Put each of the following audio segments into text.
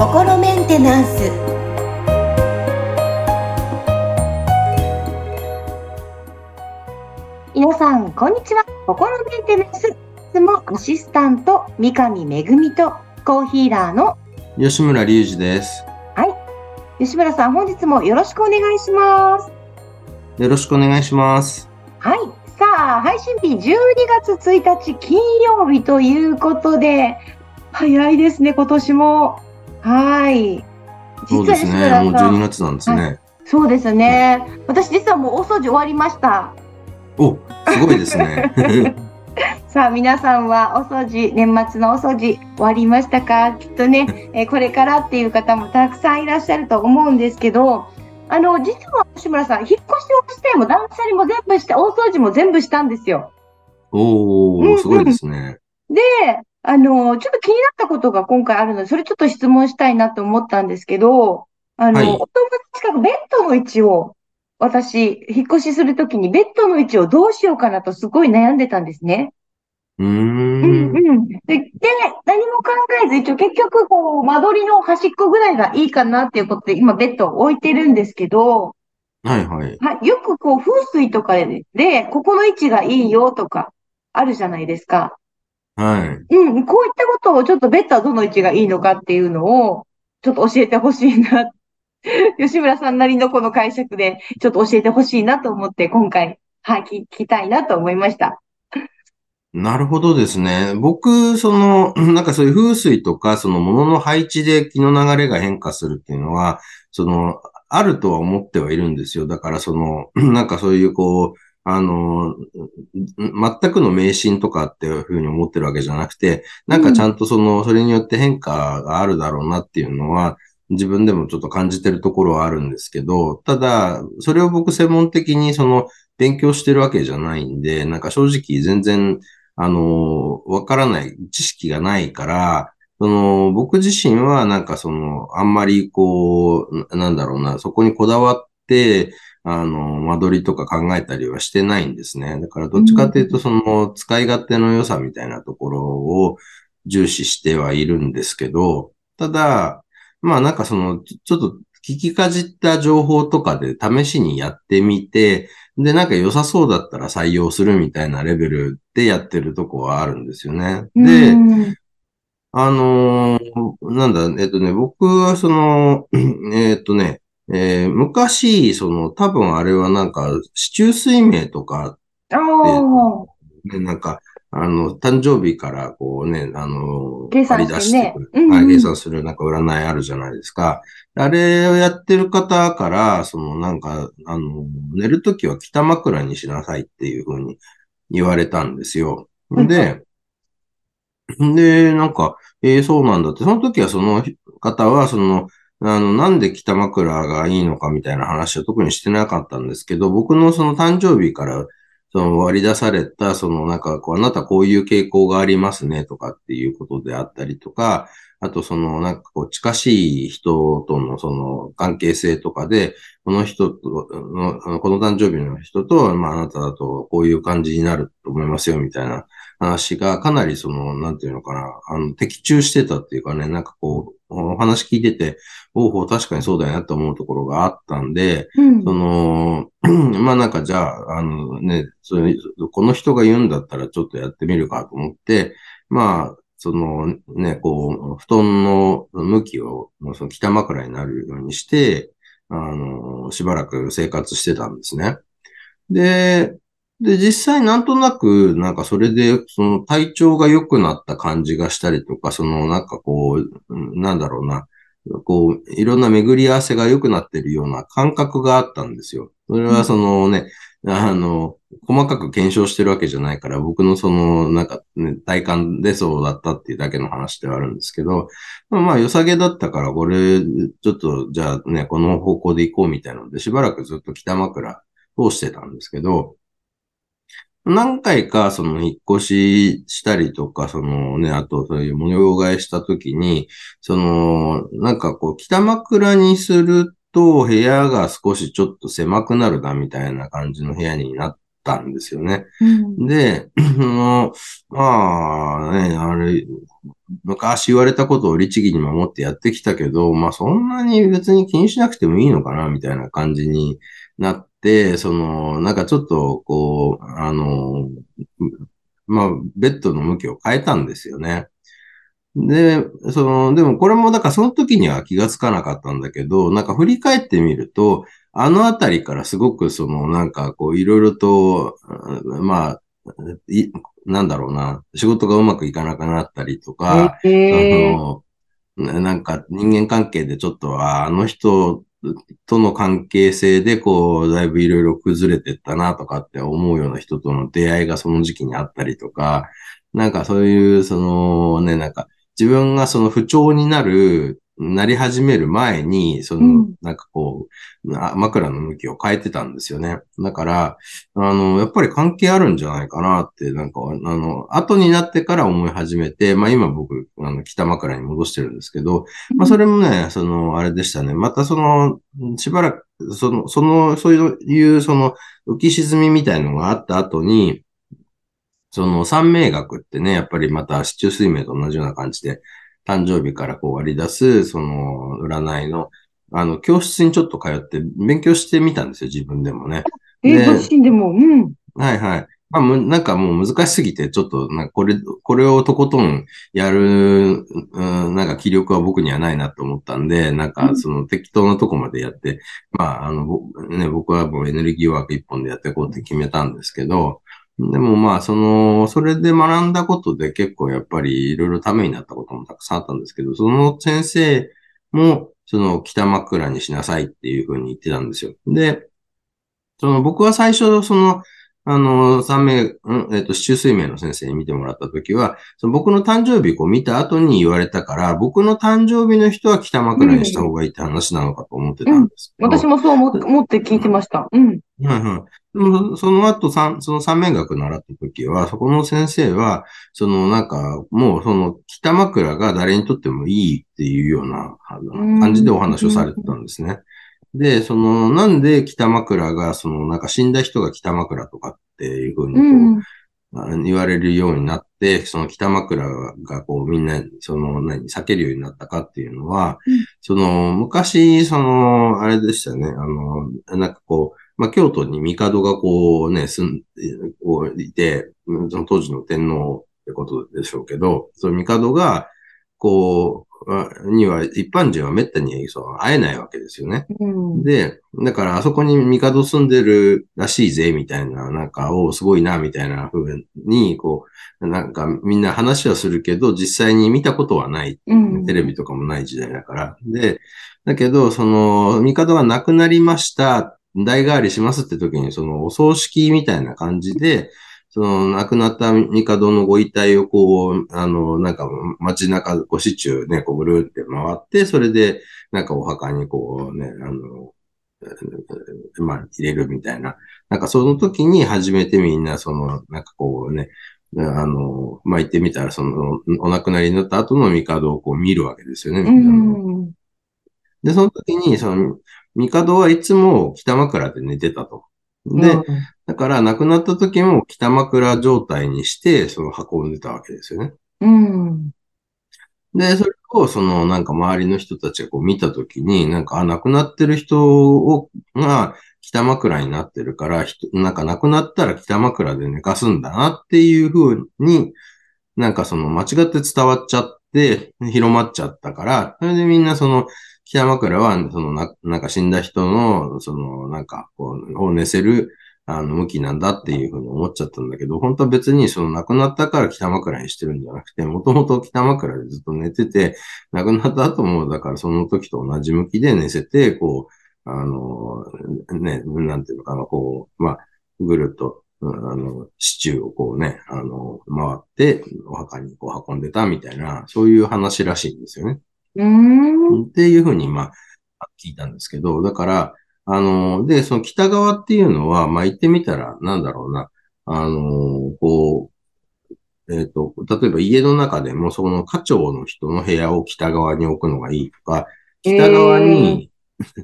心メンテナンス。皆さんこんにちは。心メンテナンスいつもアシスタント三上恵とコーヒーラーの吉村隆二です。吉村さん本日もよろしくお願いします。よろしくお願いします。はいさあ配信日12月1日金曜日ということで早いですね今年もはいそうですね。もう12月なんですね。そうですね。私実はもうお掃除終わりました。お、すごいですね。さあ皆さんはお掃除、年末のお掃除終わりましたか？きっとね、えーこれからっていう方もたくさんいらっしゃると思うんですけど、あの、実は吉村さん、引っ越しをしても断捨離も全部して、大掃除も全部したんですよ。おー、すごいですね。で、あの、ちょっと気になったことが今回あるので、それちょっと質問したいなと思ったんですけど、あの、はいお友達近くベッドの位置を、私、引っ越しするときにベッドの位置をどうしようかなとすごい悩んでたんですね。うーうんん。うん。で、で、何も考えず、一応結局、こう、間取りの端っこぐらいがいいかなっていうことで、今ベッドを置いてるんですけど、はいはい。はい、よくこう、風水とかで、で、ここの位置がいいよとか、あるじゃないですか。はい。うん、こういったことをちょっとベッドはどの位置がいいのかっていうのを、ちょっと教えてほしいな。吉村さんなりのこの解釈で、ちょっと教えてほしいなと思って、今回、はい、聞きたいなと思いました。なるほどですね。僕、その、なんかそういう風水とか、その物の配置で気の流れが変化するっていうのは、その、あるとは思ってはいるんですよ。だからその、なんかそういうこう、あの、全くの迷信とかっていうふうに思ってるわけじゃなくて、なんかちゃんとその、それによって変化があるだろうなっていうのは、自分でもちょっと感じてるところはあるんですけど、ただ、それを僕専門的にその、勉強してるわけじゃないんで、なんか正直全然、あの、わからない、知識がないから、その、僕自身はなんかその、あんまりこう、ななんだろうな、そこにこだわって、あの、間取りとか考えたりはしてないんですね。だからどっちかっていうと、その、使い勝手の良さみたいなところを重視してはいるんですけど、ただ、まあなんかその、ちょっと聞きかじった情報とかで試しにやってみて、で、なんか良さそうだったら採用するみたいなレベルでやってるとこはあるんですよね。で、うんあのーなんだ、えっとね、僕はその、えっとね、えー昔、その、多分あれはなんか、市中水明とか、ね、なんか、あの、誕生日からこうね、あの、計算してね。出してくる、うんうん。はい計算するなんか占いあるじゃないですか。あれをやってる方から、そのなんか、あの、寝るときは北枕にしなさいっていうふうに言われたんですよ。で、で、なんか、えーそうなんだって、その時はその方は、その、あの、なんで北枕がいいのかみたいな話は特にしてなかったんですけど、僕のその誕生日からその割り出された、そのなんかこう、あなたこういう傾向がありますねとかっていうことであったりとか、あとそのなんかこう、近しい人とのその関係性とかで、この人との、この誕生日の人と、まああなただとこういう感じになると思いますよみたいな話がかなりその、なんていうのかな、あの、的中してたっていうかね、なんかこう、お話聞いてて、おうほう確かにそうだよなと思うところがあったんで、うんその、まあなんかじゃあ、あのね、それこの人が言うんだったらちょっとやってみるかと思って、まあ、そのね、こう、布団の向きを、その北枕になるようにして、あの、しばらく生活してたんですね。で、で、実際なんとなく、なんかそれで、その体調が良くなった感じがしたりとか、そのなんかこう、うんなんだろうな、こう、いろんな巡り合わせが良くなってるような感覚があったんですよ。それはそのね、あの、細かく検証してるわけじゃないから、僕のその、なんか、ね、体感でそうだったっていうだけの話ではあるんですけど、まあまあ、良さげだったから、これ、ちょっと、じゃあね、この方向で行こうみたいなので、しばらくずっと北枕通してたんですけど、何回かその引っ越ししたりとか、そのね、あとそういう模様替えしたときに、その、なんかこう、北枕にすると部屋が少しちょっと狭くなるなみたいな感じの部屋になったんですよね。うん。で、その、まあね、あれ、昔言われたことを律儀に守ってやってきたけど、まあそんなに別に気にしなくてもいいのかな、みたいな感じになって、その、なんかちょっと、こう、あの、まあ、ベッドの向きを変えたんですよね。で、その、でもこれも、だからその時には気がつかなかったんだけど、なんか振り返ってみると、あのあたりからすごくその、なんかこう、いろいろと、うんまあ、い、なんだろうな、仕事がうまくいかなくなったりとか、ええあの、ななんか人間関係でちょっと、ああの人との関係性でこう、だいぶいろいろ崩れてったなとかって思うような人との出会いがその時期にあったりとか、なんかそういう、そのね、なんか自分がその不調になる、なり始める前に、そのうん、なんかこう、あ枕の向きを変えてたんですよね。だから、あの、やっぱり関係あるんじゃないかなって、なんか、あの、後になってから思い始めて、まあ今僕、あの、北枕に戻してるんですけど、まあそれもね、その、あれでしたね。またその、しばらく、その、その、そういう、その、浮き沈みみたいのがあった後に、その、三名学ってね、やっぱりまた、市中水明と同じような感じで、誕生日からこう割り出す、その、占いの、あの、教室にちょっと通って勉強してみたんですよ、自分でもね。え自身でも、うん。はいはい。まあ、むなんかもう難しすぎて、ちょっと、これ、これをとことんやる、うん、なんか気力は僕にはないなと思ったんで、なんかその適当なとこまでやって、まあ、あの、ぼね、僕はもうエネルギーワーク一本でやっていこうって決めたんですけど、でもまあ、その、それで学んだことで結構やっぱりいろいろためになったこともたくさんあったんですけど、その先生も、その北枕にしなさいっていうふうに言ってたんですよ。で、その僕は最初、その、あの、三名、うんえっ、と、市中水明の先生に見てもらったときは、その僕の誕生日を見た後に言われたから、僕の誕生日の人は北枕にした方がいいって話なのかと思ってたんですけど。私もそう思思って聞いてました。うん。はいはい。その後、三その三面学習った時は、そこの先生は、そのなんか、もうその北枕が誰にとってもいいっていうような感じでお話をされてたんですね。で、その、なんで北枕が、そのなんか死んだ人が北枕とかっていうふうにこう、うん。あ言われるようになって、その北枕がこうみんな、その何、避けるようになったかっていうのは、うんその昔、その、あれでしたね、あの、なんかこう、まあ、京都に帝がこうね、住んで、こういて、その当時の天皇ってことでしょうけど、その帝が、こう、あには、一般人は滅多にそう会えないわけですよね。うん。で、だからあそこに帝住んでるらしいぜ、みたいな、なんか、おすごいな、みたいな風に、こう、なんかみんな話はするけど、実際に見たことはない。うん。テレビとかもない時代だから。で、だけど、その、帝が亡くなりました、代替わりしますって時に、その、お葬式みたいな感じで、その、亡くなった帝のご遺体をこう、あの、なんか街中、ご市中ね、こうぐるって回って、それで、なんかお墓にこうね、あの、えーまあ、入れるみたいな。なんかその時に初めてみんな、その、なんかこうね、あの、まあ、言ってみたら、その、お亡くなりになった後の帝をこう見るわけですよね。で、その時に、その、帝はいつも北枕で寝てたと。で、うんだから亡くなった時も北枕状態にして、その運んでたわけですよね。うん。で、それを、その、なんか周りの人たちがこう見たときに、なんか、あ、亡くなってる人を、が北枕になってるから、なんか亡くなったら北枕で寝かすんだなっていうふうに、なんかその間違って伝わっちゃって、広まっちゃったから、それでみんなその、北枕は、そのな、なんか死んだ人の、その、なんか、こう、を寝せる、あの、向きなんだっていうふうに思っちゃったんだけど、本当は別にその亡くなったから北枕にしてるんじゃなくて、もともと北枕でずっと寝てて、亡くなった後も、だからその時と同じ向きで寝せて、こう、あの、ね、なんていうのかな、こう、まあ、ぐるっと、あの、シチューをこうね、あの、回って、お墓にこう運んでたみたいな、そういう話らしいんですよね。うん。っていうふうに、まあ、聞いたんですけど、だから、あの、で、その北側っていうのは、まあ、言ってみたら、なんだろうな、あの、こう、えっ、と、例えば家の中でも、その家長の人の部屋を北側に置くのがいいとか、北側に、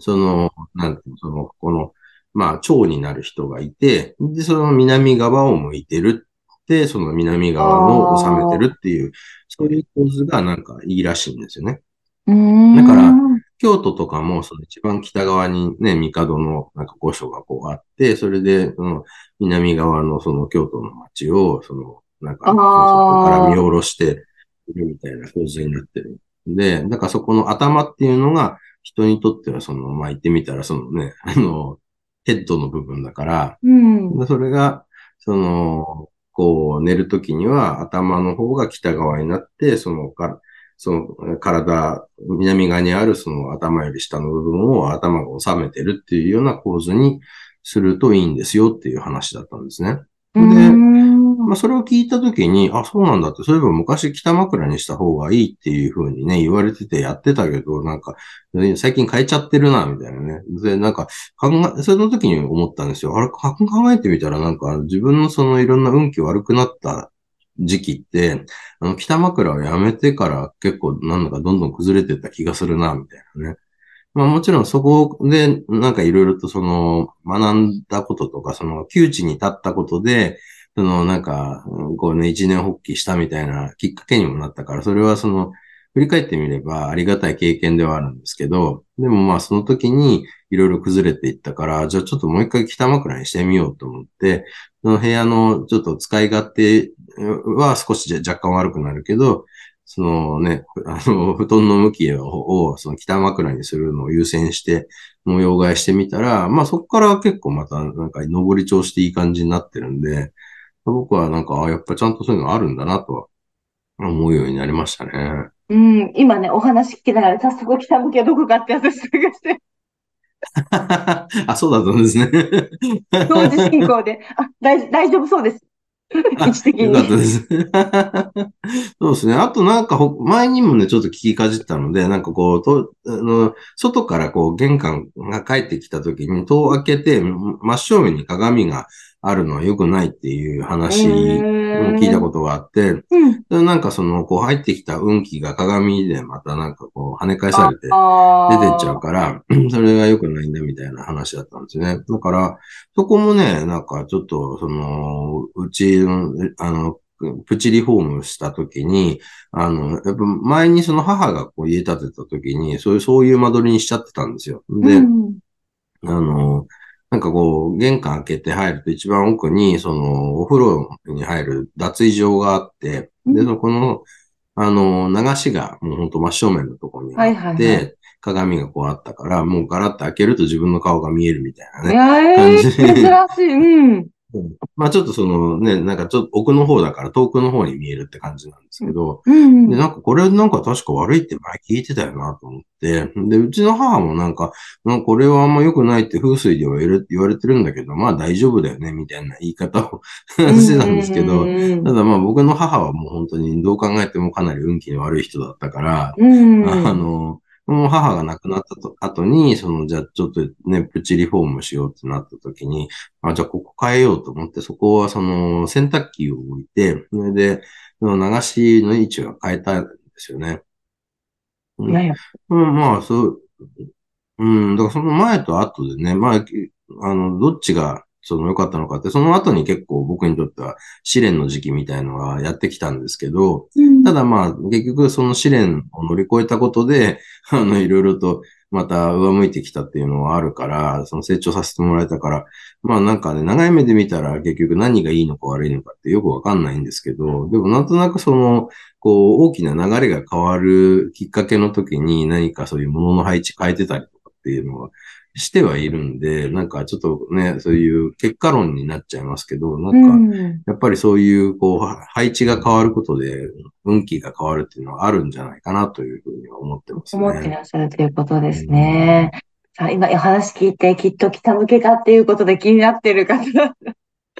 その、なんていうの、その、この、まあ、蝶になる人がいて、で、その南側を向いてるって、その南側の収めてるっていう、そういう構図がなんかいいらしいんですよね。だから、京都とかも、その一番北側にね、帝のなんか御所がこうあって、それで、その南側のその京都の街を、その、なんか、そこから見下ろしているみたいな構図になってる。で、だからそこの頭っていうのが、人にとってはその、まあ、言ってみたら、そのね、あの、ヘッドの部分だから、うん、それが、その、こう、寝るときには頭の方が北側になって、そのか、その体、南側にあるその頭より下の部分を頭が収めてるっていうような構図にするといいんですよっていう話だったんですね。で、まあ、それを聞いたときに、あ、そうなんだって、そういえば昔北枕にした方がいいっていうふうにね、言われててやってたけど、なんか、最近変えちゃってるな、みたいなね。で、なんか、考え、その時に思ったんですよ。あれ、考えてみたらなんか、自分のそのいろんな運気悪くなった時期って、あの、北枕をやめてから結構なんだかどんどん崩れてた気がするな、みたいなね。まあもちろんそこでなんかいろいろとその学んだこととか、その窮地に立ったことで、そのなんか、こうね、一年発起したみたいなきっかけにもなったから、それはその、振り返ってみればありがたい経験ではあるんですけど、でもまあその時にいろいろ崩れていったから、じゃあちょっともう一回北枕にしてみようと思って、その部屋のちょっと使い勝手は少し若干悪くなるけど、そのね、あの、布団の向きを、その北枕にするのを優先して、模様替えしてみたら、まあそこから結構またなんか上り調子でいい感じになってるんで、僕はなんか、やっぱちゃんとそういうのあるんだなとは思うようになりましたね。うん、今ね、お話聞きながら早速北向けどこかって私探して。あ、そうだったんですね。同時進行で。あ、大大丈夫そうです。位置的に。よかったです。そうですね。あとなんか、前にもね、ちょっと聞きかじったので、なんかこう、とあの外からこう、玄関が帰ってきた時に戸を開けて、真正面に鏡があるのは良くないっていう話を聞いたことがあって、うん、なんかその、こう入ってきた運気が鏡でまたなんかこう跳ね返されて出てっちゃうから、それが良くないんだみたいな話だったんですね。だから、そこもね、なんかちょっとその、うちの、あの、プチリフォームした時に、あの、やっぱ前にその母がこう家建てた時に、そういう、そういう間取りにしちゃってたんですよ。で、うん、あの、なんかこう、玄関開けて入ると一番奥に、その、お風呂に入る脱衣場があって、で、そこの、あの、流しがもうほんと真正面のところにあって、鏡がこうあったから、もうガラッと開けると自分の顔が見えるみたいなね。感じ珍しい。うん。まあちょっとそのね、なんかちょっと奥の方だから遠くの方に見えるって感じなんですけど、うん。うん、で、なんかこれなんか確か悪いって前聞いてたよなと思って、で、うちの母もなんか、まあ、これはあんま良くないって風水では言われてるんだけど、まあ大丈夫だよね、みたいな言い方を してたんですけど、ただまあ僕の母はもう本当にどう考えてもかなり運気の悪い人だったから、うんうん、あの、もう母が亡くなったと後に、その、じゃあちょっとね、プチリフォームしようってなった時に、あ、じゃあここ変えようと思って、そこはその洗濯機を置いて、それで、その流しの位置が変えたんですよね。うん、まあ、そう、うん、だからその前と後でね、まあ、あの、どっちがその良かったのかって、その後に結構僕にとっては試練の時期みたいのがやってきたんですけど、うん、ただまあ結局その試練を乗り越えたことで、あのいろいろとまた上向いてきたっていうのはあるから、その成長させてもらえたから、まあなんかね、長い目で見たら結局何がいいのか悪いのかってよくわかんないんですけど、でもなんとなくその、こう大きな流れが変わるきっかけの時に何かそういうものの配置変えてたりとかっていうのはしてはいるんで、なんかちょっとね、そういう結果論になっちゃいますけど、なんか、やっぱりそういう、こう、配置が変わることで、運気が変わるっていうのはあるんじゃないかなというふうには思ってますね。思ってらっしゃるということですね。うん、さあ、今お話聞いて、きっと北向けかっていうことで気になってる方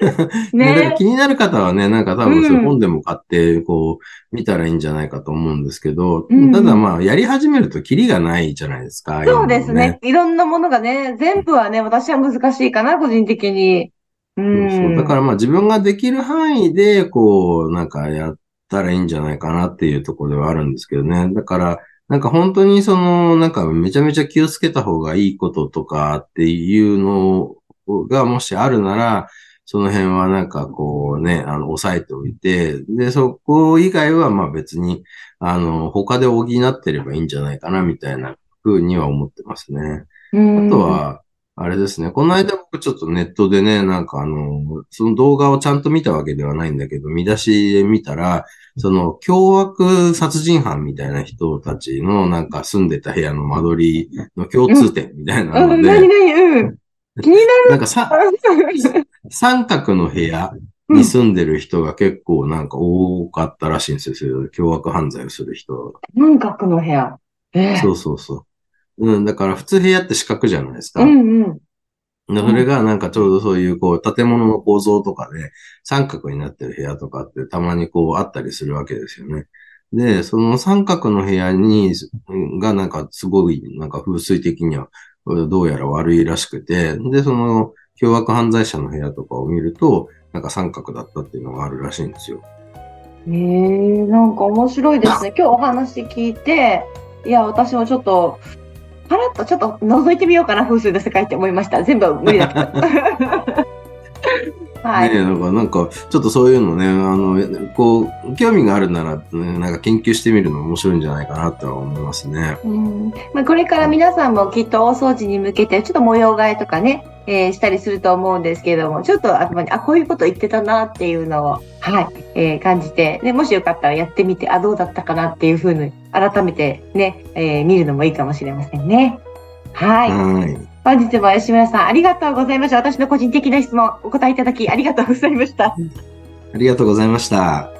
ね気になる方はね、なんか多分そ本でも買って、こう、見たらいいんじゃないかと思うんですけど、うん、ただまあ、やり始めるとキリがないじゃないですか。そうですね。いろんなものがね、全部はね、私は難しいかな、個人的に。うん、そうそうだからまあ自分ができる範囲で、こう、なんかやったらいいんじゃないかなっていうところではあるんですけどね。だから、なんか本当にその、なんかめちゃめちゃ気をつけた方がいいこととかっていうのがもしあるなら、その辺はなんかこうね、あの、押さえておいて、で、そこ以外はまあ別に、あの、他で補ってればいいんじゃないかなみたいな風には思ってますね。あとは、あれですね。この間僕ちょっとネットでね、なんかあの、その動画をちゃんと見たわけではないんだけど、見出しで見たら、その凶悪殺人犯みたいな人たちのなんか住んでた部屋の間取りの共通点みたいなので、うん、何何？うん。気になる。なんかさ、三角の部屋に住んでる人が結構なんか多かったらしいんですよ。凶悪犯罪をする人。三角の部屋。えー、そうそうそう。うん、だから普通部屋って四角じゃないですか。うんうん。それがなんかちょうどそういうこう建物の構造とかで三角になってる部屋とかってたまにこうあったりするわけですよね。で、その三角の部屋に、がなんかすごいなんか風水的にはどうやら悪いらしくて、で、その凶悪犯罪者の部屋とかを見ると、なんか三角だったっていうのがあるらしいんですよ。へえー、なんか面白いですね。今日お話聞いて、いや、私もちょっとパラッとちょっと覗いてみようかな、風水の世界って思いました。全部無理だけど。はい。ねなんか、なんか、ちょっとそういうのね、あの、こう、興味があるなら、ね、なんか研究してみるの面白いんじゃないかなとは思いますね。うん。まあ、これから皆さんもきっと大掃除に向けて、ちょっと模様替えとかね、えー、したりすると思うんですけれども、ちょっと頭に、あ、こういうこと言ってたなっていうのを、はい、えー、感じて、で、もしよかったらやってみて、あ、どうだったかなっていうふうに、改めてね、えー、見るのもいいかもしれませんね。はい。はい本日も吉村さん、ありがとうございました。私の個人的な質問、お答えいただき、ありがとうございました。ありがとうございました。